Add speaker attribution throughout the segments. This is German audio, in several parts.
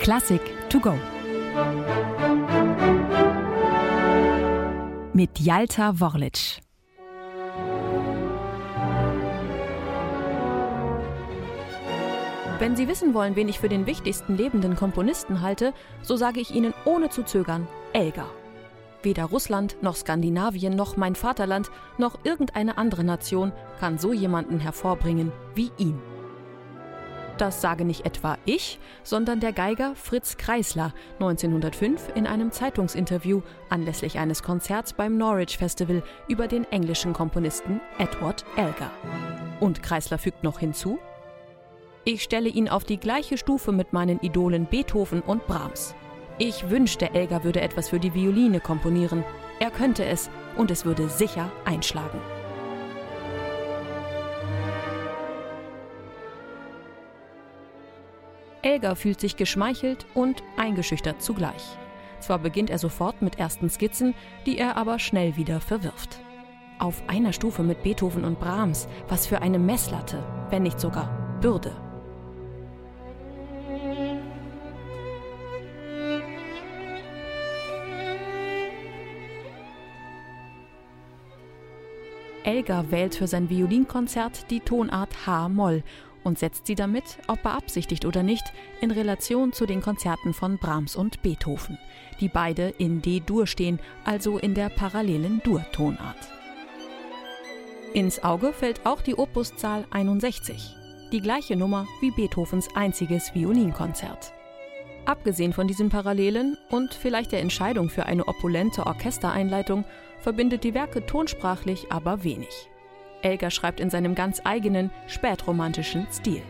Speaker 1: Klassik to go. Mit Jalta Worlic.
Speaker 2: Wenn Sie wissen wollen, wen ich für den wichtigsten lebenden Komponisten halte, so sage ich Ihnen ohne zu zögern Elgar. Weder Russland noch Skandinavien noch mein Vaterland noch irgendeine andere Nation kann so jemanden hervorbringen wie ihn. Das sage nicht etwa ich, sondern der Geiger Fritz Kreisler 1905 in einem Zeitungsinterview anlässlich eines Konzerts beim Norwich Festival über den englischen Komponisten Edward Elgar. Und Kreisler fügt noch hinzu: Ich stelle ihn auf die gleiche Stufe mit meinen Idolen Beethoven und Brahms. Ich wünschte, Elgar würde etwas für die Violine komponieren. Er könnte es und es würde sicher einschlagen. Elgar fühlt sich geschmeichelt und eingeschüchtert zugleich. Zwar beginnt er sofort mit ersten Skizzen, die er aber schnell wieder verwirft. Auf einer Stufe mit Beethoven und Brahms, was für eine Messlatte, wenn nicht sogar Bürde. Elgar wählt für sein Violinkonzert die Tonart H-Moll und setzt sie damit, ob beabsichtigt oder nicht, in Relation zu den Konzerten von Brahms und Beethoven, die beide in D-Dur stehen, also in der parallelen Dur-Tonart. Ins Auge fällt auch die Opuszahl 61, die gleiche Nummer wie Beethovens einziges Violinkonzert. Abgesehen von diesen Parallelen und vielleicht der Entscheidung für eine opulente Orchestereinleitung verbindet die Werke tonsprachlich aber wenig. Elgar schreibt in seinem ganz eigenen, spätromantischen Stil.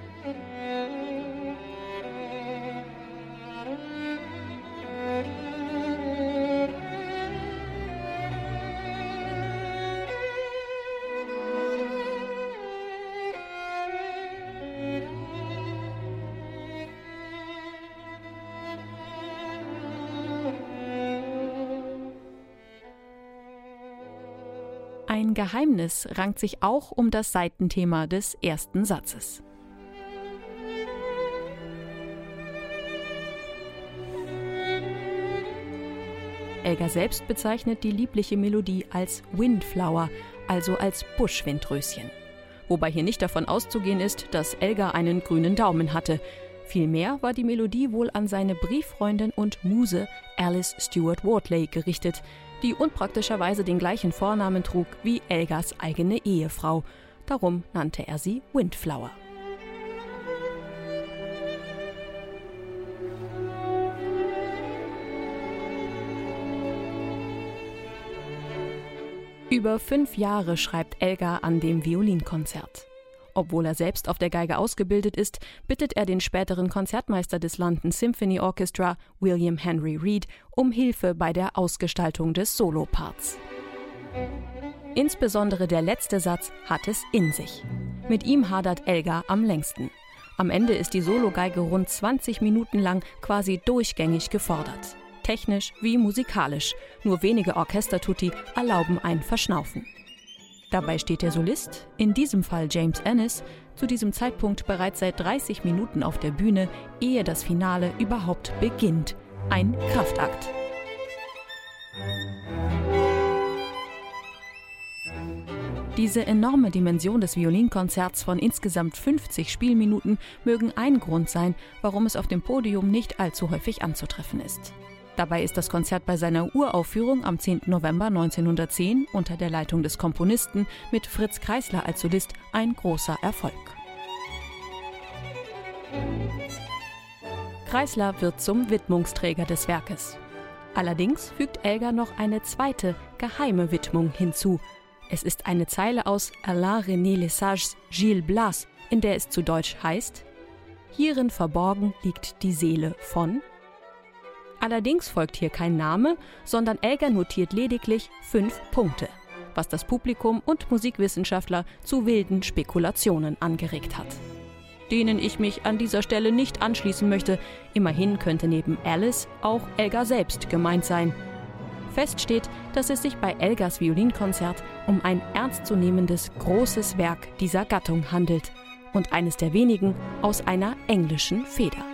Speaker 2: Ein Geheimnis rankt sich auch um das Seitenthema des ersten Satzes. Elgar selbst bezeichnet die liebliche Melodie als Windflower, also als Buschwindröschen. Wobei hier nicht davon auszugehen ist, dass Elgar einen grünen Daumen hatte. Vielmehr war die Melodie wohl an seine Brieffreundin und Muse Alice Stewart Wortley gerichtet, die unpraktischerweise den gleichen Vornamen trug wie Elgars eigene Ehefrau. Darum nannte er sie Windflower. Über fünf Jahre schreibt Elgar an dem Violinkonzert. Obwohl er selbst auf der Geige ausgebildet ist, bittet er den späteren Konzertmeister des London Symphony Orchestra, William Henry Reed, um Hilfe bei der Ausgestaltung des Soloparts. Insbesondere der letzte Satz hat es in sich. Mit ihm hadert Elgar am längsten. Am Ende ist die Sologeige rund 20 Minuten lang quasi durchgängig gefordert. Technisch wie musikalisch. Nur wenige Orchestertutti erlauben ein Verschnaufen. Dabei steht der Solist, in diesem Fall James Ennis, zu diesem Zeitpunkt bereits seit 30 Minuten auf der Bühne, ehe das Finale überhaupt beginnt. Ein Kraftakt. Diese enorme Dimension des Violinkonzerts von insgesamt 50 Spielminuten mögen ein Grund sein, warum es auf dem Podium nicht allzu häufig anzutreffen ist. Dabei ist das Konzert bei seiner Uraufführung am 10. November 1910 unter der Leitung des Komponisten mit Fritz Kreisler als Solist ein großer Erfolg. Kreisler wird zum Widmungsträger des Werkes. Allerdings fügt Elgar noch eine zweite, geheime Widmung hinzu. Es ist eine Zeile aus Alain René Lesages Gilles Blas, in der es zu Deutsch heißt: Hierin verborgen liegt die Seele von Allerdings folgt hier kein Name, sondern Elgar notiert lediglich fünf Punkte, was das Publikum und Musikwissenschaftler zu wilden Spekulationen angeregt hat. Denen ich mich an dieser Stelle nicht anschließen möchte, immerhin könnte neben Alice auch Elgar selbst gemeint sein. Fest steht, dass es sich bei Elgars Violinkonzert um ein ernstzunehmendes großes Werk dieser Gattung handelt und eines der wenigen aus einer englischen Feder.